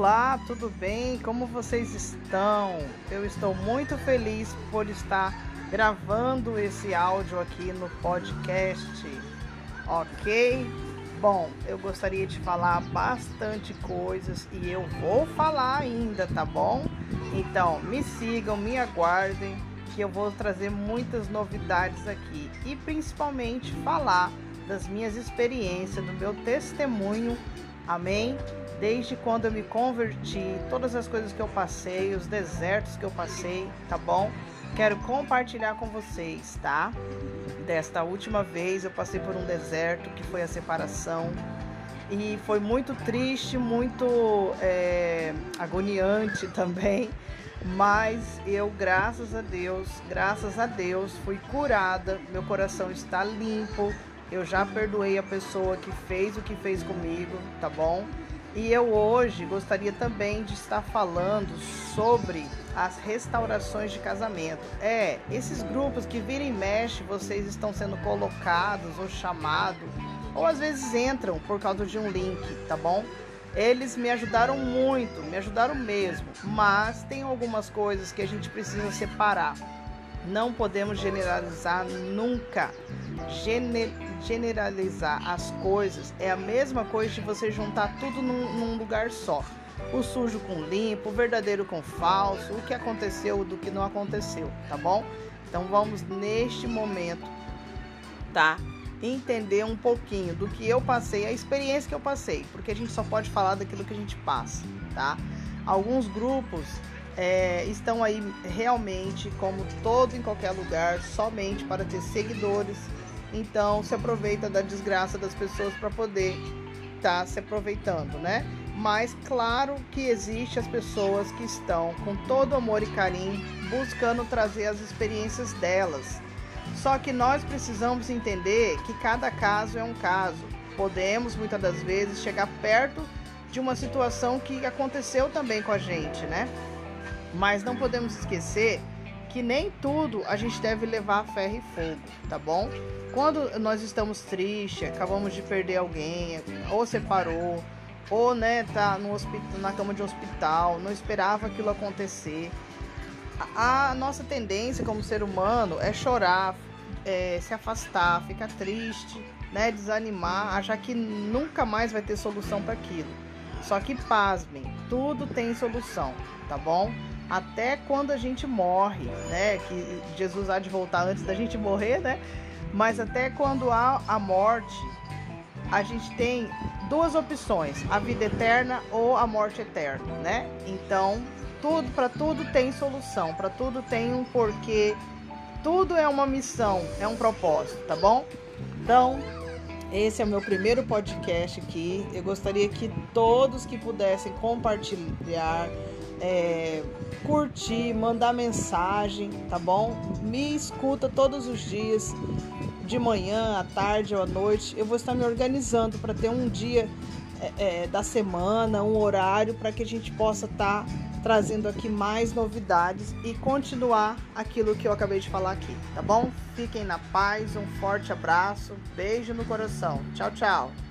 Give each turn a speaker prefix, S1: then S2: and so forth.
S1: Olá, tudo bem? Como vocês estão? Eu estou muito feliz por estar gravando esse áudio aqui no podcast, ok? Bom, eu gostaria de falar bastante coisas e eu vou falar ainda, tá bom? Então, me sigam, me aguardem, que eu vou trazer muitas novidades aqui e principalmente falar das minhas experiências, do meu testemunho, amém? Desde quando eu me converti, todas as coisas que eu passei, os desertos que eu passei, tá bom? Quero compartilhar com vocês, tá? Desta última vez eu passei por um deserto que foi a separação e foi muito triste, muito é, agoniante também. Mas eu, graças a Deus, graças a Deus, fui curada, meu coração está limpo. Eu já perdoei a pessoa que fez o que fez comigo, tá bom? E eu hoje gostaria também de estar falando sobre as restaurações de casamento. É, esses grupos que viram e mexe, vocês estão sendo colocados ou chamados, ou às vezes entram por causa de um link, tá bom? Eles me ajudaram muito, me ajudaram mesmo, mas tem algumas coisas que a gente precisa separar. Não podemos generalizar nunca. Gene generalizar as coisas é a mesma coisa de você juntar tudo num, num lugar só. O sujo com limpo, o verdadeiro com falso, o que aconteceu do que não aconteceu, tá bom? Então vamos neste momento, tá? Entender um pouquinho do que eu passei, a experiência que eu passei, porque a gente só pode falar daquilo que a gente passa, tá? Alguns grupos é, estão aí realmente, como todo em qualquer lugar, somente para ter seguidores. Então se aproveita da desgraça das pessoas para poder estar tá se aproveitando, né? Mas claro que existe as pessoas que estão com todo amor e carinho buscando trazer as experiências delas. Só que nós precisamos entender que cada caso é um caso. Podemos muitas das vezes chegar perto de uma situação que aconteceu também com a gente, né? Mas não podemos esquecer que nem tudo a gente deve levar a ferro e fogo, tá bom? Quando nós estamos tristes, acabamos de perder alguém, ou separou, ou né, tá no hospital, na cama de hospital, não esperava aquilo acontecer. A, a nossa tendência como ser humano é chorar, é, se afastar, ficar triste, né, desanimar, achar que nunca mais vai ter solução para aquilo. Só que pasmem, tudo tem solução, tá bom? Até quando a gente morre, né? Que Jesus há de voltar antes da gente morrer, né? Mas até quando há a morte, a gente tem duas opções: a vida eterna ou a morte eterna, né? Então, tudo para tudo tem solução, para tudo tem um porquê, tudo é uma missão, é um propósito, tá bom? Então, esse é o meu primeiro podcast aqui. Eu gostaria que todos que pudessem compartilhar é, curtir, mandar mensagem, tá bom? Me escuta todos os dias, de manhã, à tarde ou à noite. Eu vou estar me organizando para ter um dia é, é, da semana, um horário para que a gente possa estar tá trazendo aqui mais novidades e continuar aquilo que eu acabei de falar aqui, tá bom? Fiquem na paz, um forte abraço, beijo no coração. Tchau, tchau.